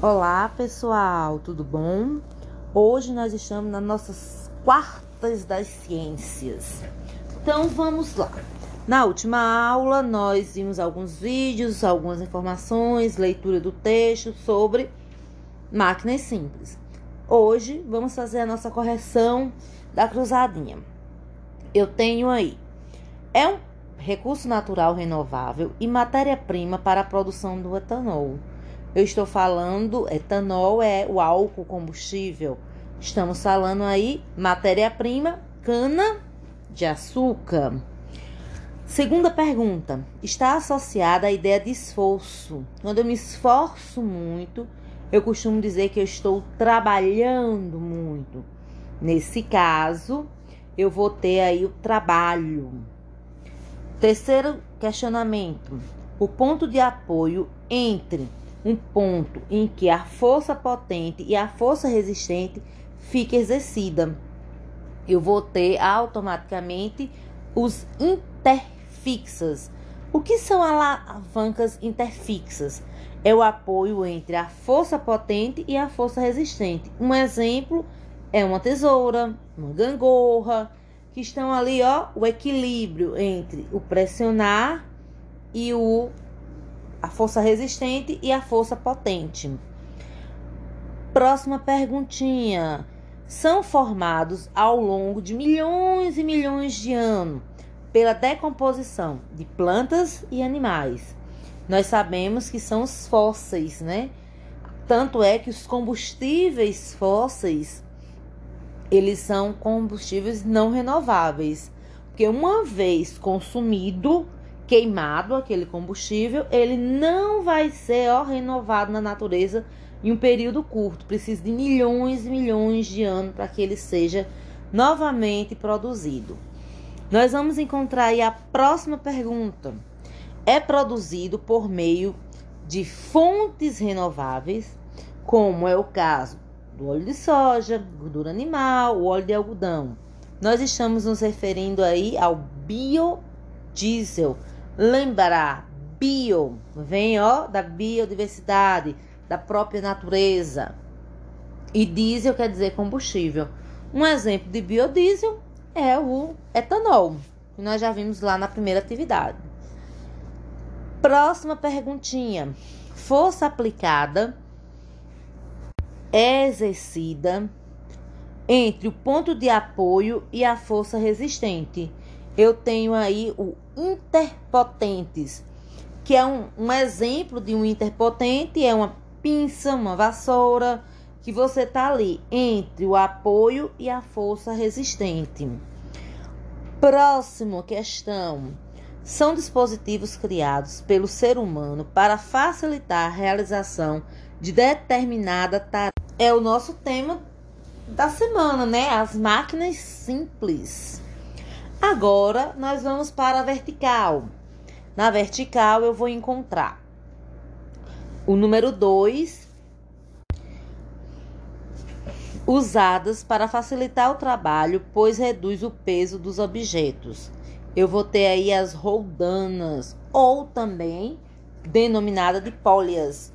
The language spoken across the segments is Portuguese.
Olá pessoal, tudo bom? Hoje nós estamos nas nossas quartas das ciências. Então vamos lá. Na última aula nós vimos alguns vídeos, algumas informações, leitura do texto sobre máquinas simples. Hoje vamos fazer a nossa correção da cruzadinha. Eu tenho aí. É um recurso natural renovável e matéria-prima para a produção do etanol eu estou falando, etanol é o álcool combustível. Estamos falando aí matéria-prima, cana de açúcar. Segunda pergunta: está associada à ideia de esforço. Quando eu me esforço muito, eu costumo dizer que eu estou trabalhando muito. Nesse caso, eu vou ter aí o trabalho. Terceiro questionamento: o ponto de apoio entre um ponto em que a força potente e a força resistente fica exercida. Eu vou ter automaticamente os interfixas. O que são alavancas interfixas? É o apoio entre a força potente e a força resistente. Um exemplo é uma tesoura, uma gangorra, que estão ali, ó, o equilíbrio entre o pressionar e o a força resistente e a força potente. Próxima perguntinha. São formados ao longo de milhões e milhões de anos pela decomposição de plantas e animais. Nós sabemos que são os fósseis, né? Tanto é que os combustíveis fósseis eles são combustíveis não renováveis, porque uma vez consumido, queimado aquele combustível, ele não vai ser ó, renovado na natureza em um período curto. Precisa de milhões e milhões de anos para que ele seja novamente produzido. Nós vamos encontrar aí a próxima pergunta. É produzido por meio de fontes renováveis, como é o caso do óleo de soja, gordura animal, óleo de algodão. Nós estamos nos referindo aí ao biodiesel, lembrar bio vem ó da biodiversidade, da própria natureza. E diesel quer dizer combustível. Um exemplo de biodiesel é o etanol, que nós já vimos lá na primeira atividade. Próxima perguntinha. Força aplicada é exercida entre o ponto de apoio e a força resistente eu tenho aí o interpotentes, que é um, um exemplo de um interpotente, é uma pinça, uma vassoura, que você tá ali entre o apoio e a força resistente. Próxima questão. São dispositivos criados pelo ser humano para facilitar a realização de determinada tarefa. É o nosso tema da semana, né? As máquinas simples. Agora nós vamos para a vertical. Na vertical eu vou encontrar o número 2, usadas para facilitar o trabalho, pois reduz o peso dos objetos. Eu vou ter aí as roldanas, ou também denominada de pólias,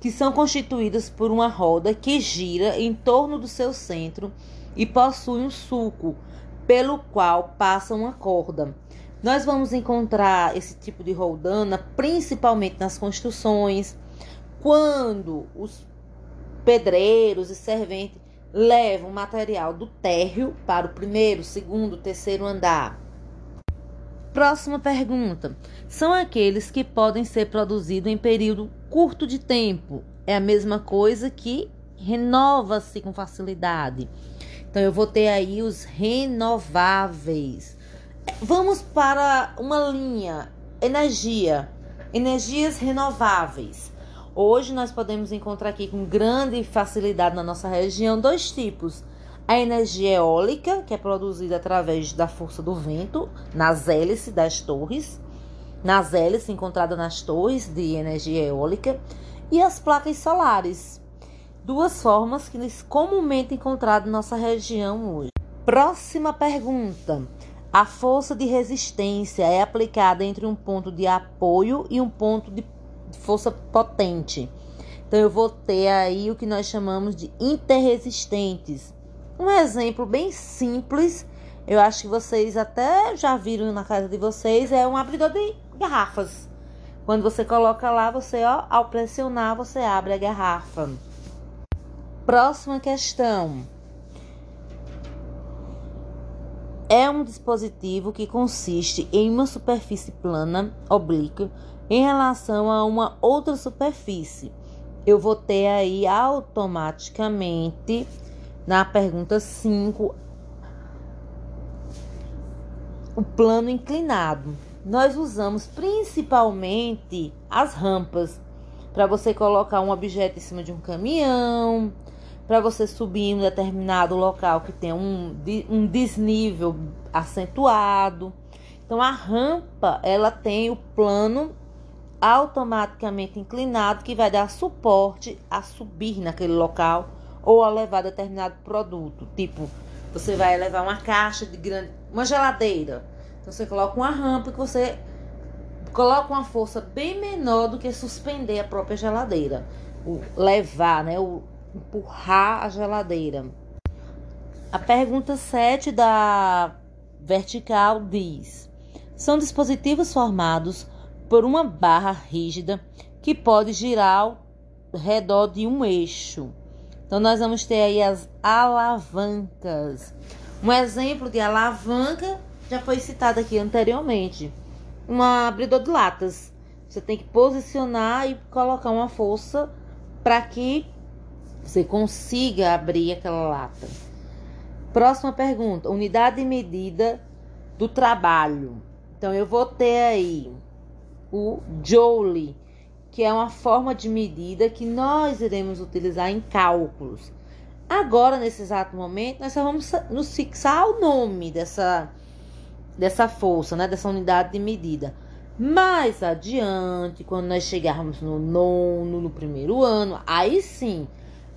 que são constituídas por uma roda que gira em torno do seu centro e possui um sulco pelo qual passa uma corda. Nós vamos encontrar esse tipo de roldana principalmente nas construções, quando os pedreiros e serventes levam material do térreo para o primeiro, segundo, terceiro andar. Próxima pergunta: são aqueles que podem ser produzidos em período curto de tempo. É a mesma coisa que renova-se com facilidade. Então eu vou ter aí os renováveis. Vamos para uma linha. Energia, energias renováveis. Hoje nós podemos encontrar aqui com grande facilidade na nossa região dois tipos: a energia eólica, que é produzida através da força do vento, nas hélices das torres, nas hélices encontradas nas torres de energia eólica, e as placas solares, duas formas que eles comumente encontrados em nossa região hoje. Próxima pergunta. A força de resistência é aplicada entre um ponto de apoio e um ponto de força potente, Então eu vou ter aí o que nós chamamos de interresistentes. Um exemplo bem simples, eu acho que vocês até já viram na casa de vocês, é um abridor de garrafas. Quando você coloca lá, você, ó, ao pressionar, você abre a garrafa. Próxima questão. É um dispositivo que consiste em uma superfície plana, oblíqua, em relação a uma outra superfície. Eu vou ter aí automaticamente, na pergunta 5, o plano inclinado nós usamos principalmente as rampas para você colocar um objeto em cima de um caminhão, para você subir em um determinado local que tem um, um desnível acentuado. Então a rampa ela tem o plano automaticamente inclinado que vai dar suporte a subir naquele local ou a levar determinado produto. Tipo, você vai levar uma caixa de grande, uma geladeira então você coloca uma rampa que você coloca uma força bem menor do que suspender a própria geladeira. O levar, né? O empurrar a geladeira. A pergunta 7 da vertical diz: São dispositivos formados por uma barra rígida que pode girar ao redor de um eixo. Então nós vamos ter aí as alavancas. Um exemplo de alavanca já foi citado aqui anteriormente. Um abridor de latas. Você tem que posicionar e colocar uma força para que você consiga abrir aquela lata. Próxima pergunta: unidade de medida do trabalho. Então eu vou ter aí o joule, que é uma forma de medida que nós iremos utilizar em cálculos. Agora, nesse exato momento, nós só vamos nos fixar o nome dessa dessa força, né, dessa unidade de medida. Mais adiante, quando nós chegarmos no nono, no primeiro ano, aí sim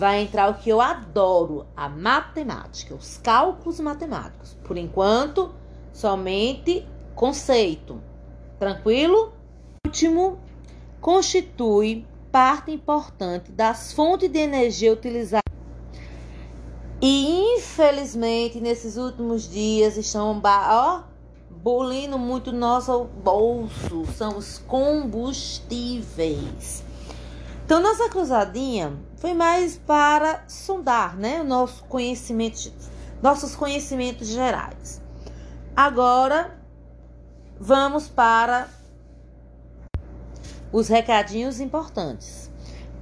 vai entrar o que eu adoro, a matemática, os cálculos matemáticos. Por enquanto, somente conceito. Tranquilo? Último, constitui parte importante das fontes de energia utilizadas. E infelizmente, nesses últimos dias estão ó, bolindo muito nosso bolso são os combustíveis. Então, nossa cruzadinha foi mais para sondar, né, o nosso conhecimento, nossos conhecimentos gerais. Agora, vamos para os recadinhos importantes.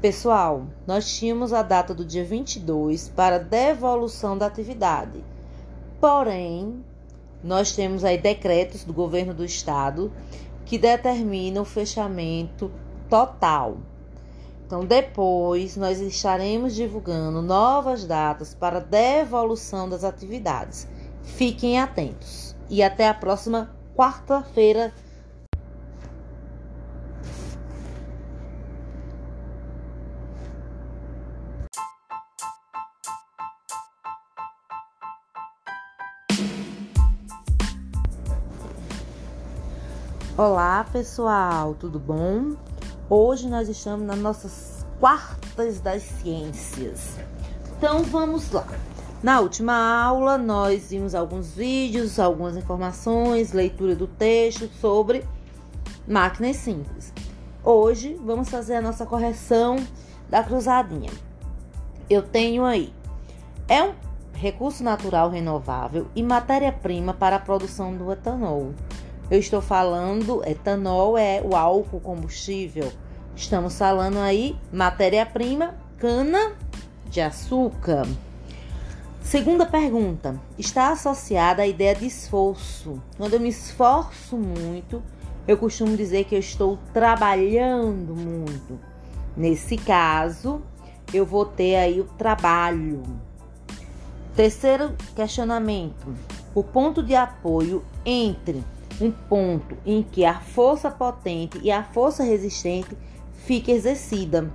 Pessoal, nós tínhamos a data do dia 22 para devolução da atividade. Porém, nós temos aí decretos do governo do estado que determinam o fechamento total. Então, depois nós estaremos divulgando novas datas para devolução das atividades. Fiquem atentos e até a próxima quarta-feira Olá pessoal, tudo bom? Hoje nós estamos nas nossas quartas das ciências. Então vamos lá. Na última aula nós vimos alguns vídeos, algumas informações, leitura do texto sobre máquinas simples. Hoje vamos fazer a nossa correção da cruzadinha. Eu tenho aí é um recurso natural renovável e matéria-prima para a produção do etanol eu estou falando, etanol é o álcool combustível. Estamos falando aí matéria-prima, cana de açúcar. Segunda pergunta, está associada à ideia de esforço. Quando eu me esforço muito, eu costumo dizer que eu estou trabalhando muito. Nesse caso, eu vou ter aí o trabalho. Terceiro questionamento: o ponto de apoio entre um ponto em que a força potente e a força resistente fica exercida.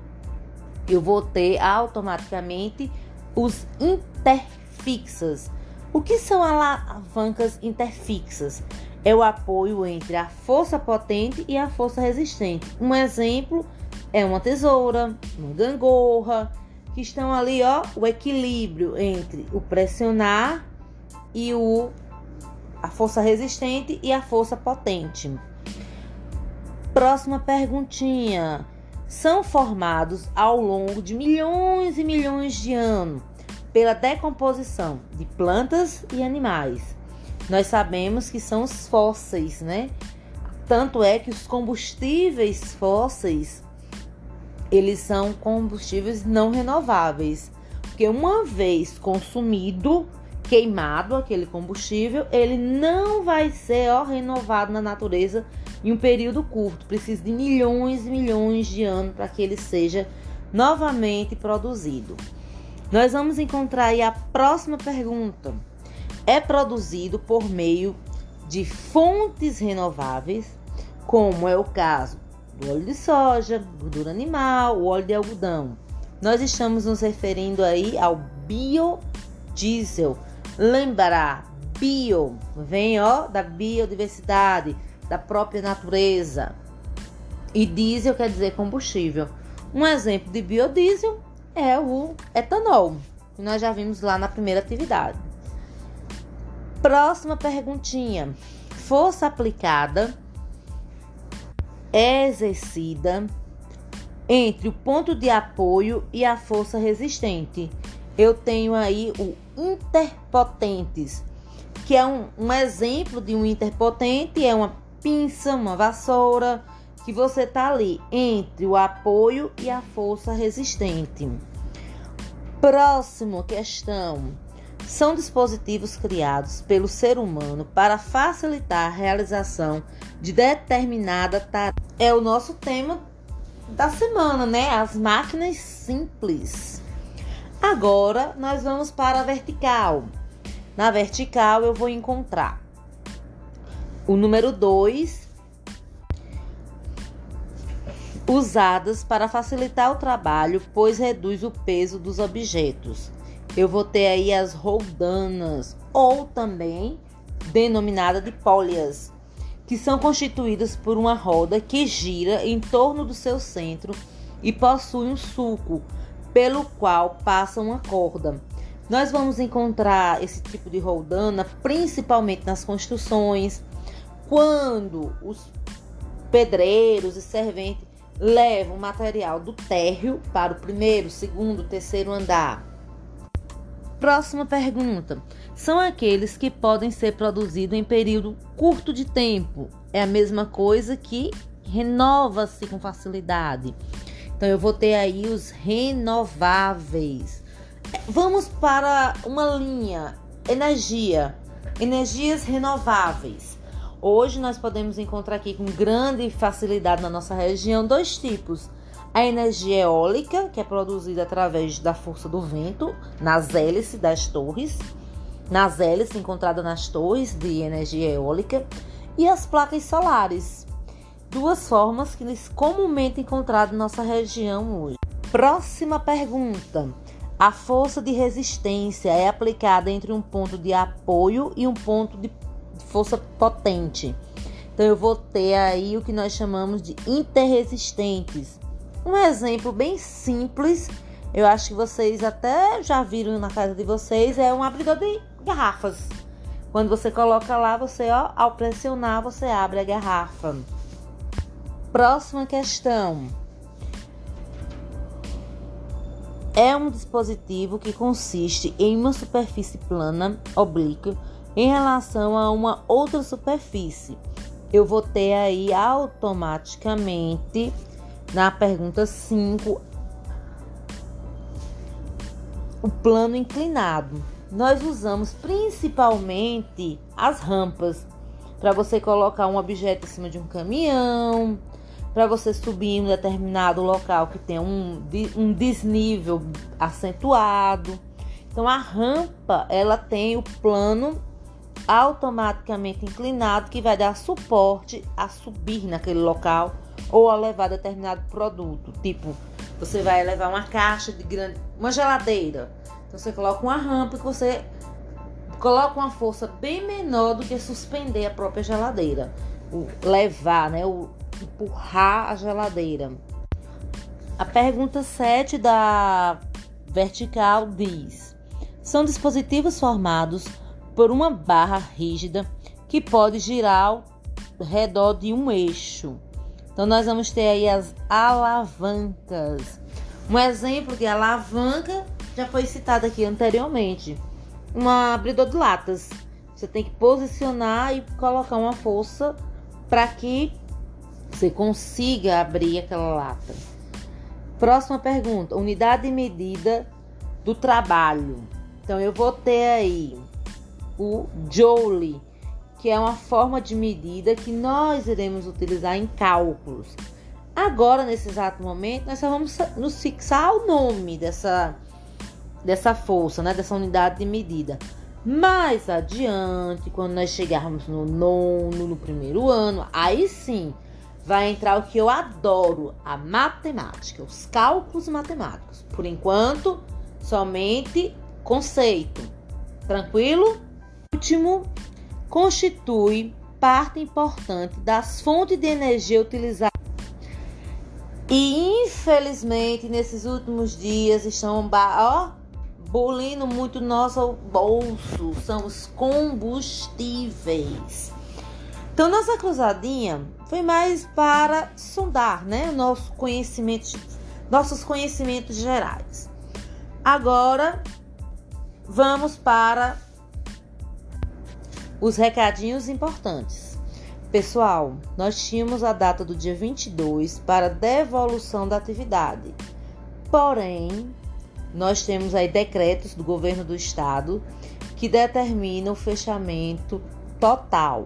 Eu vou ter automaticamente os interfixas. O que são alavancas interfixas? É o apoio entre a força potente e a força resistente. Um exemplo é uma tesoura, uma gangorra, que estão ali, ó, o equilíbrio entre o pressionar e o a força resistente e a força potente. Próxima perguntinha. São formados ao longo de milhões e milhões de anos pela decomposição de plantas e animais. Nós sabemos que são os fósseis, né? Tanto é que os combustíveis fósseis eles são combustíveis não renováveis, porque uma vez consumido, queimado aquele combustível, ele não vai ser ó, renovado na natureza em um período curto. Precisa de milhões e milhões de anos para que ele seja novamente produzido. Nós vamos encontrar aí a próxima pergunta. É produzido por meio de fontes renováveis, como é o caso do óleo de soja, gordura animal, o óleo de algodão. Nós estamos nos referindo aí ao biodiesel. Lembrar, bio vem ó da biodiversidade, da própria natureza. E diesel quer dizer combustível. Um exemplo de biodiesel é o etanol, que nós já vimos lá na primeira atividade. Próxima perguntinha. Força aplicada é exercida entre o ponto de apoio e a força resistente. Eu tenho aí o interpotentes, que é um, um exemplo de um interpotente, é uma pinça, uma vassoura, que você tá ali entre o apoio e a força resistente. Próxima questão. São dispositivos criados pelo ser humano para facilitar a realização de determinada tarefa. É o nosso tema da semana, né? As máquinas simples. Agora nós vamos para a vertical. Na vertical eu vou encontrar o número 2, usadas para facilitar o trabalho, pois reduz o peso dos objetos. Eu vou ter aí as roldanas, ou também denominada de pólias, que são constituídas por uma roda que gira em torno do seu centro e possui um sulco, pelo qual passa uma corda. Nós vamos encontrar esse tipo de roldana principalmente nas construções, quando os pedreiros e serventes levam material do térreo para o primeiro, segundo, terceiro andar. Próxima pergunta. São aqueles que podem ser produzidos em período curto de tempo. É a mesma coisa que renova-se com facilidade. Então eu vou ter aí os renováveis. Vamos para uma linha. Energia, energias renováveis. Hoje nós podemos encontrar aqui com grande facilidade na nossa região dois tipos: a energia eólica, que é produzida através da força do vento nas hélices das torres, nas hélices encontradas nas torres de energia eólica, e as placas solares, duas formas que comumente encontradas em nossa região hoje. Próxima pergunta. A força de resistência é aplicada entre um ponto de apoio e um ponto de força potente. Então eu vou ter aí o que nós chamamos de interresistentes. Um exemplo bem simples, eu acho que vocês até já viram na casa de vocês, é um abridor de garrafas. Quando você coloca lá, você ó, ao pressionar, você abre a garrafa. Próxima questão. É um dispositivo que consiste em uma superfície plana oblíqua em relação a uma outra superfície. Eu vou ter aí automaticamente na pergunta 5 o plano inclinado. Nós usamos principalmente as rampas para você colocar um objeto em cima de um caminhão, para você subir em um determinado local que tem um, um desnível acentuado. Então a rampa ela tem o plano automaticamente inclinado que vai dar suporte a subir naquele local ou a levar determinado produto. Tipo, você vai levar uma caixa de grande, uma geladeira. Então você coloca uma rampa que você coloca uma força bem menor do que suspender a própria geladeira. O levar, né, o empurrar a geladeira. A pergunta 7 da vertical diz: São dispositivos formados por uma barra rígida que pode girar ao redor de um eixo. Então, nós vamos ter aí as alavancas. Um exemplo de alavanca já foi citado aqui anteriormente. Um abridor de latas. Você tem que posicionar e colocar uma força para que você consiga abrir aquela lata. Próxima pergunta: unidade de medida do trabalho. Então eu vou ter aí o joule, que é uma forma de medida que nós iremos utilizar em cálculos. Agora, nesse exato momento, nós só vamos nos fixar o nome dessa, dessa força, né? dessa unidade de medida. Mais adiante, quando nós chegarmos no nono, no primeiro ano, aí sim vai entrar o que eu adoro, a matemática, os cálculos matemáticos. Por enquanto, somente conceito. Tranquilo? Último, constitui parte importante das fontes de energia utilizadas. E infelizmente, nesses últimos dias estão ó, bolindo muito nosso bolso, são os combustíveis. Então, nossa cruzadinha foi mais para sondar, né, nosso conhecimento, nossos conhecimentos gerais. Agora, vamos para os recadinhos importantes. Pessoal, nós tínhamos a data do dia 22 para devolução da atividade. Porém, nós temos aí decretos do governo do estado que determinam o fechamento total.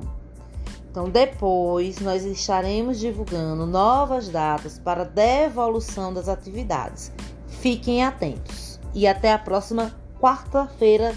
Então, depois nós estaremos divulgando novas datas para devolução das atividades. Fiquem atentos e até a próxima quarta-feira